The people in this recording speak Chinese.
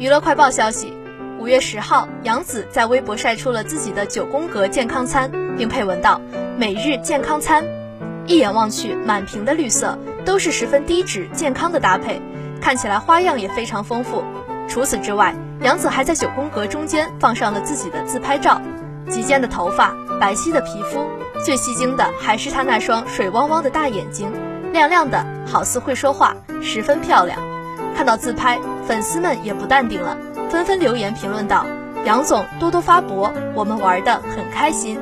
娱乐快报消息，五月十号，杨紫在微博晒出了自己的九宫格健康餐，并配文道：“每日健康餐。”一眼望去，满屏的绿色都是十分低脂健康的搭配，看起来花样也非常丰富。除此之外，杨紫还在九宫格中间放上了自己的自拍照，及肩的头发，白皙的皮肤，最吸睛的还是她那双水汪汪的大眼睛，亮亮的，好似会说话，十分漂亮。看到自拍，粉丝们也不淡定了，纷纷留言评论道：“杨总多多发博，我们玩的很开心。”